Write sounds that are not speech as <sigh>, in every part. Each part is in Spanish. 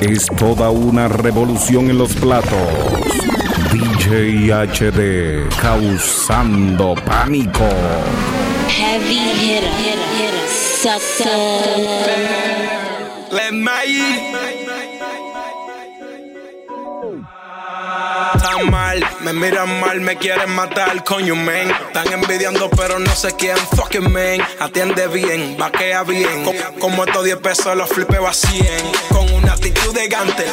es toda una revolución en los platos. DJ HD causando pánico. Heavy hitter, hitter, hitter, sucker. Let Tan mal, me miran mal, me quieren matar, coño, men. Están envidiando, pero no sé quién, fucking men. Atiende bien, vaquea bien. como estos 10 pesos los flipeo a 100. Con una actitud de gante.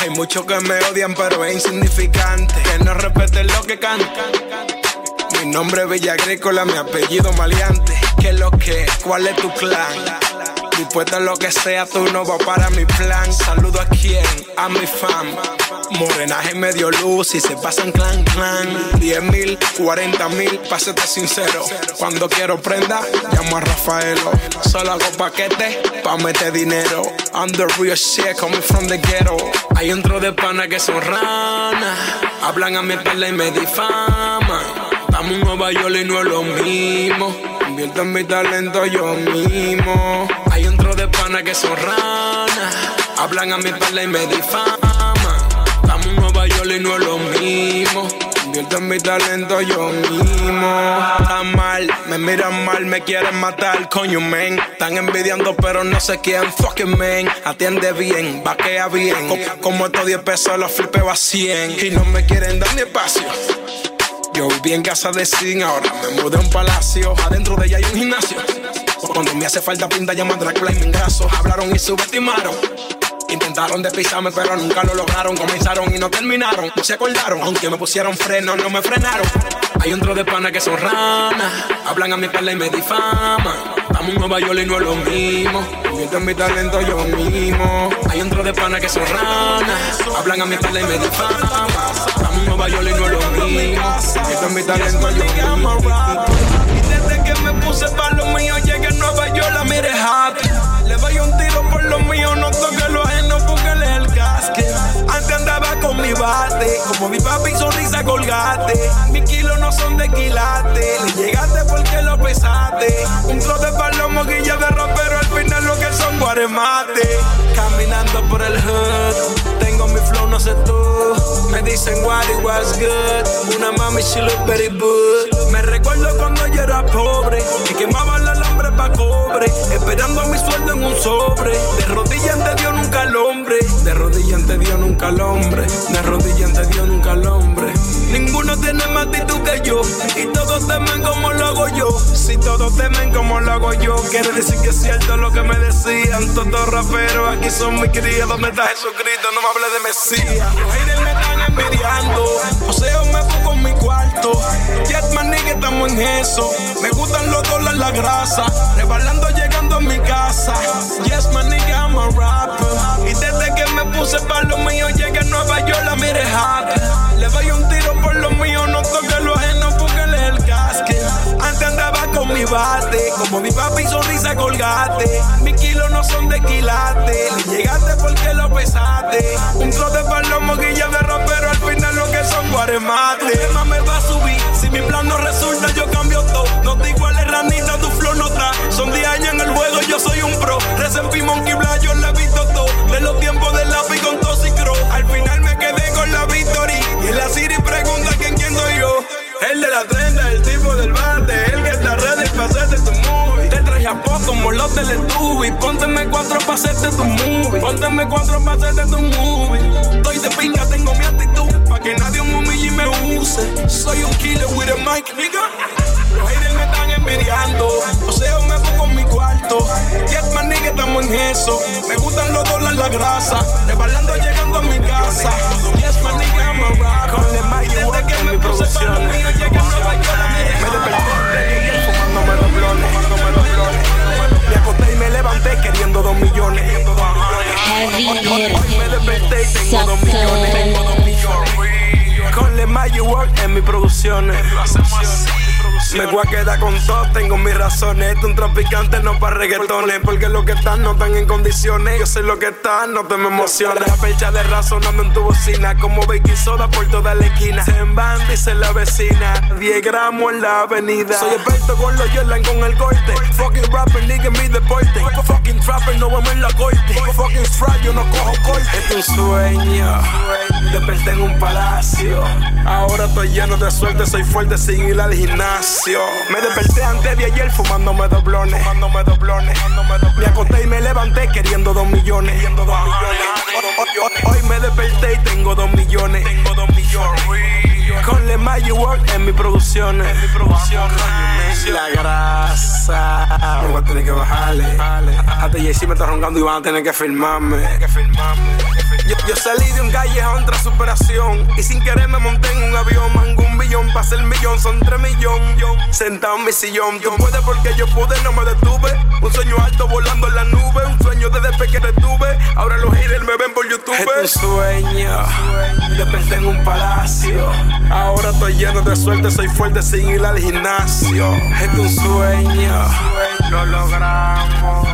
Hay muchos que me odian, pero es insignificante. Que no respeten lo que cantan. Mi nombre es Villa Agrícola, mi apellido Maleante. ¿Qué es lo que? ¿Cuál es tu clan? Dispuesto a lo que sea, tú no vas para mi plan. Saludo a quien, a mi fam. Morenaje medio luz y se pasan clan clan. 10 mil, 40 mil, pásate sincero. Cuando quiero prenda, llamo a Rafaelo. Solo hago paquete pa' meter dinero. I'm the real shit coming from the ghetto. Hay un tro de pana que son ranas. Hablan a mi espalda y me difaman. Estamos en Nueva York y no es lo mismo. Invierto en mi talento yo mismo. Que son ranas. Hablan a mi espalda y me difaman. Nueva York y no es lo mismo. Invierto en mi talento yo mismo. Están mal, me miran mal, me quieren matar, coño, men. Están envidiando, pero no sé quién, fucking men. Atiende bien, vaquea bien. Como estos 10 pesos los flipeo a 100. Y no me quieren dar ni espacio. Yo viví en casa de sin, ahora me mudé a un palacio. Adentro de ella hay un gimnasio. Cuando me hace falta pinta, llaman Drácula y me engraso. Hablaron y subestimaron. Intentaron despisarme, pero nunca lo lograron. Comenzaron y no terminaron. No se acordaron, aunque me pusieron freno, no me frenaron. Hay un tro de pana que son ranas. Hablan a mi espalda y me difaman. Estamos en Nueva York y no es lo mismo. Invierto en mi talento yo mismo. Hay un tro de pana que son ranas. Hablan a mi espalda y me difaman. Estamos en Nueva York y no es lo mismo. Invierto en mi talento yo mismo. Y desde que me puse para Happy. Le doy un tiro por lo mío, no toque lo ajeno porque el casque. Antes andaba con mi bate, como mi papi sonrisa colgate. Mis kilos no son de quilate, le llegaste porque lo pesaste. Un trote de palomo, guilla de pero al final lo que son guaremate. Caminando por el hood, tengo mi flow, no sé tú. Me dicen what it was good. Una mami, she look very good. Me recuerdo cuando yo era pobre y quemaba la alambre pa' cobre. Esperando mi sueldo en un sobre. De rodillas ante Dios nunca al hombre. De rodillas ante Dios nunca al hombre. De rodillas ante Dios nunca al hombre. Ninguno tiene más actitud que yo. Y todos temen como lo hago yo. Si todos temen como lo hago yo, quiere decir que es cierto lo que me decían. Todos raperos aquí son muy crías. ¿Dónde está Jesucristo? No me hable de Mesías. Los me están envidiando. O sea, me pongo en mi cuarto. Me gustan los dólares, la grasa. Rebalando llegando a mi casa. Yes, my nigga, I'm a rapper. Y desde que me puse para lo mío, llegué a Nueva York, la mire happy. Le doy un tiro por lo mío, no toque lo ajeno es el casque. Antes andaba con mi bate, como mi papi sonrisa colgate. Kilos son de quilate, le llegaste porque lo pesaste. Un trote de palomo, guilla de pero al final lo que son guaremate. Tu me va a subir, si mi plan no resulta, yo cambio todo. No te iguales, ranita, tu flow no está. Son 10 años en el juego, yo soy un pro. Recién Monkey Black, yo le he visto todo. De los tiempos del lápiz con Toxicro. Al final me quedé con la victory. Y en la Siri pregunta quién quién soy yo. El de la trenda, el tipo del bate, el que está ready para hacerte tu movie. Te traje a poco como los y Para hacerte tu movie. Pónteme cuatro para hacerte tu movie. Estoy de pinga, tengo mi actitud. Pa' que nadie un humille y me use. Soy un killer with a mic, nigga. Los haters me están envidiando. O sea, me pongo en mi cuarto. Yes, man, nigga, estamos en eso. Me gustan los dólares, la grasa. Rebalando llegando a mi casa. Yes, man, nigga, I'm a rock. Con el Desde que me puse para lo mío, llegué a Nueva York. Me desperté fumándome los blones. Me acosté y me levanté queriendo dos millones. Heavy hitter, Me desperté y tengo dos millones. Tengo dos sucker. millones. Con Le Magic Work en mis producciones. Me voy a quedar con todo, tengo mis razones. Esto un traficante no para reggaetones. Porque lo que están no están en condiciones. Yo sé lo que están, no te me emociones. La fecha de razonando en tu bocina. Como baking soda por toda la esquina. Se van, dice la vecina. 10 gramos en la avenida. Soy experto con los Jordan con el corte. Fucking rapper, nigga, mi deporte. Fucking trapper, no vamos en la corte. Fucking strike, yo no cojo corte. Es un sueño. Desperté en un palacio. Ahora estoy lleno de suerte, soy fuerte sin ir al gimnasio. Me desperté antes de ayer fumándome doblones. Fumándome doblones. Me acosté y me levanté queriendo dos millones. Queriendo dos millones. Hoy me desperté y tengo dos millones. Tengo dos millones. Con Le Magic Work en mi producción. En mi producción. Me voy a tener que bajarle. Hasta Jay me está roncando y van a tener que firmarme. Yo, yo, salí de un callejón tras superación. Y sin querer me monté en un avión. Mango un billón. Pasé el millón, son tres millones. Sentado en mi sillón. Yo pude porque yo pude, no me detuve. Un sueño alto volando en la nube. Un sueño desde pequeño retuve. Ahora los haters me ven por YouTube. Es un sueño. Desperté en un palacio. Ahora estoy lleno de suerte, soy fuerte sin ir al gimnasio. Es un sueño, lo logramos.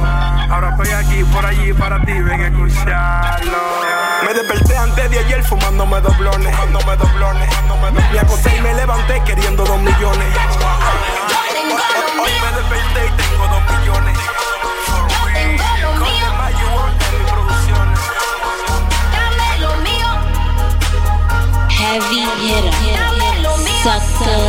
Ahora estoy aquí por allí para ti, ven a escucharlo. Me desperté antes de ayer fumándome doblones, fumándome doblones. Me acosté y me levanté queriendo dos millones. Hoy me desperté y tengo dos millones. Sucker.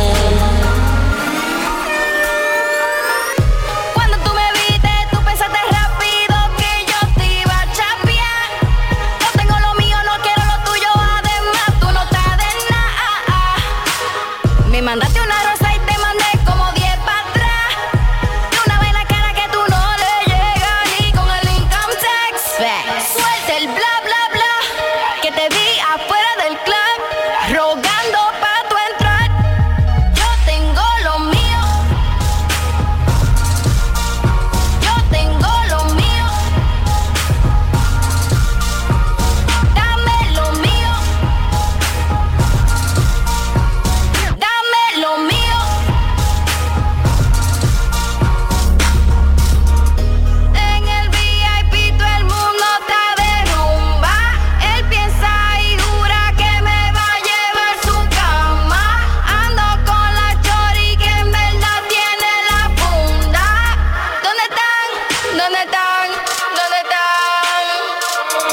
¿Dónde están? ¿Dónde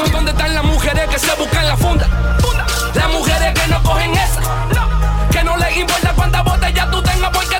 están? ¿Dónde están las mujeres que se buscan la funda? Las mujeres que no cogen esa. No. Que no les importa cuántas botellas tú tengas porque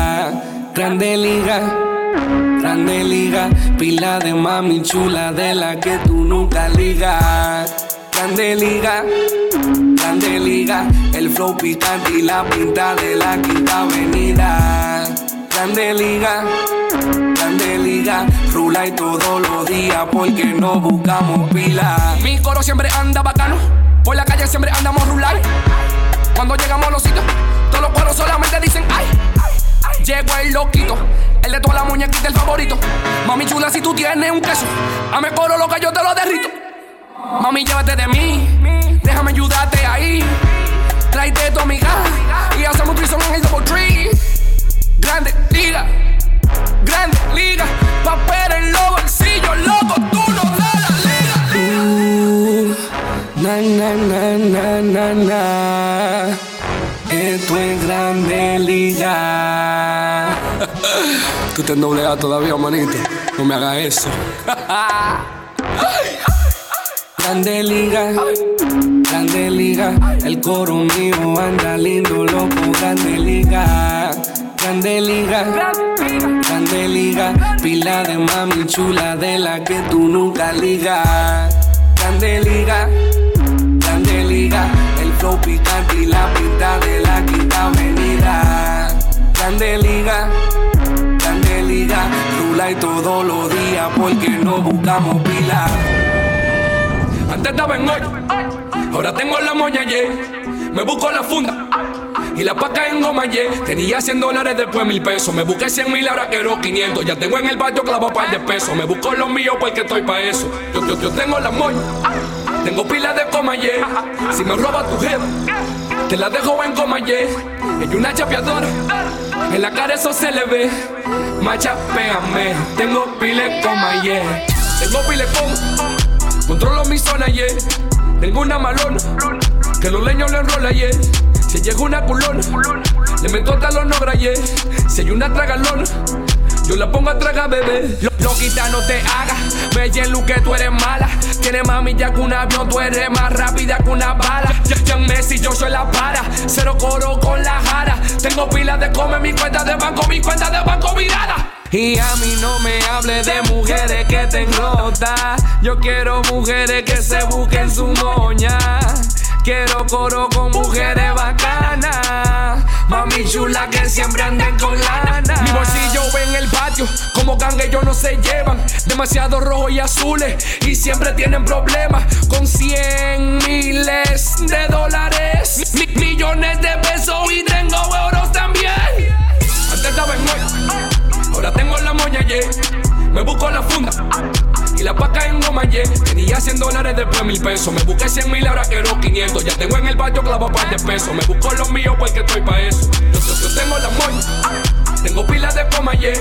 pinta de la quinta avenida. Grande liga, grande liga, rula y todos los días porque no buscamos pila. Mi coro siempre anda bacano, por la calle siempre andamos rular. Cuando llegamos a los sitios, todos los coros solamente dicen ay. Llegó el loquito, el de toda la muñequita, el favorito. Mami chula, si tú tienes un queso, a coro lo que yo te lo derrito. Mami, llévate de mí, déjame ayudarte ahí. Tráete tu amiga y hacemos trison en el double tree. Grande liga, grande liga, papel en los bolsillos, loco, tú no da la liga. Uh, na, na, na, na, na, na. Esto es grande liga. <laughs> tú te doble todavía, manito. No me haga eso. <laughs> Grande liga, grande liga, el coro mío anda lindo, loco, grande liga, grande liga, grande liga, pila de mami chula de la que tú nunca ligas, grande liga, grande liga, el flow picante y la y todos los días porque no buscamos pila. Antes estaba en hoy, ahora tengo la moña, yeah. Me busco la funda y la paca en goma. Tenía 100 dólares, después mil pesos. Me busqué 100 mil, ahora quiero 500. Ya tengo en el barrio clavo par de pesos. Me busco los míos porque estoy pa' eso. Yo, yo, yo tengo la moña, tengo pila de coma, yeah. Si me roba tu jefa, te la dejo en coma, yeah. Ella una chapeadora, en la cara eso se le ve. Macha, pégame, tengo pila de coma, yeah. Tengo pila de coma. Controlo mi zona, yeah. Tengo una malona. Que los leños le enrola, yeah. Si llega una culona, le meto hasta los nogras, yeah. Si hay una tragalona, yo la pongo a tragar, bebé. Lo, loquita, no te hagas. Me Lu que tú eres mala. Tiene mami ya que un avión, tú eres más rápida que una bala. Ya Messi, yo soy la para. Cero coro con la jara. Tengo pilas de comer mi cuenta de banco, mi cuenta de banco virada. Y a mí no me hable de mujeres que te nota. Yo quiero mujeres que se busquen su moña. Quiero coro con mujeres bacanas. Mami chula que siempre anden con como gangue ellos no se llevan. Demasiado rojo y azules y siempre tienen problemas. Con cien miles de dólares, millones de pesos y tengo euros también. Antes estaba en hoy. Ahora tengo la moña, yeah. Me busco la funda y la paca en goma, yeah. Tenía 100 dólares, después mil pesos. Me busqué 100 mil, ahora quiero 500. Ya tengo en el barrio clavo par de pesos. Me busco los míos porque estoy pa' eso. Yo, yo, yo tengo la moña, tengo pilas de coma, yeah.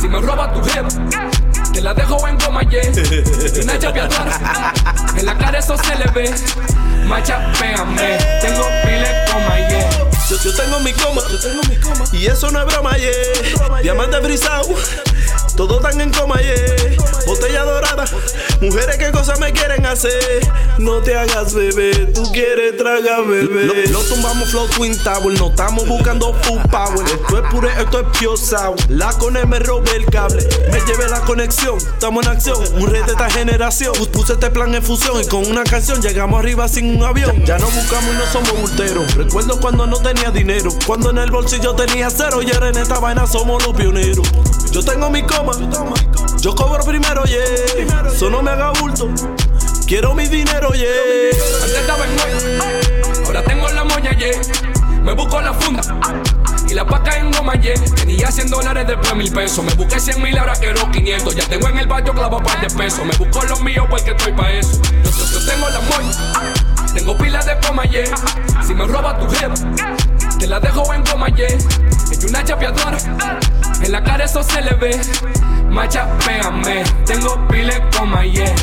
Si me roba tu jefa, te la dejo en goma, yeah. Una chapeadora, en la cara eso se le ve. Macha, pégame, tengo pilas de coma, yeah. Yo, yo, tengo mi coma, yo tengo mi coma. Y eso no es broma, yeah. Diamante brisado. Todos están en coma, yeah. Botella dorada. Mujeres, ¿qué cosas me quieren hacer? No te hagas bebé, tú quieres tragar bebé. Lo, tumbamos flow twin tower, no estamos buscando full power. Esto es pure, esto es pure. La cone me robé el cable, me llevé la conexión. Estamos en acción, un red de esta generación. Puse este plan en fusión y con una canción llegamos arriba sin un avión. Ya no buscamos y no somos bulteros. Recuerdo cuando no tenía dinero, cuando en el bolsillo tenía cero y ahora en esta vaina somos los pioneros. Yo tengo mi coma, yo cobro primero, yeah. Eso no me haga bulto. Quiero mi dinero, yeah. Antes estaba en hoy, ahora tengo la moña, yeah. Me busco la funda y la paca en goma, yeah. Tenía 100 dólares, después mil pesos. Me busqué 100 mil, ahora quiero 500. Ya tengo en el barrio clavo par de pesos. Me busco los míos porque estoy pa' eso. Yo, yo, yo tengo la moña, tengo pilas de coma, yeah. Si me roba tu jefa, te la dejo en coma, yeah. Ella una chapeadora, en la cara eso se le ve. Macha, pégame, tengo pile con yeah.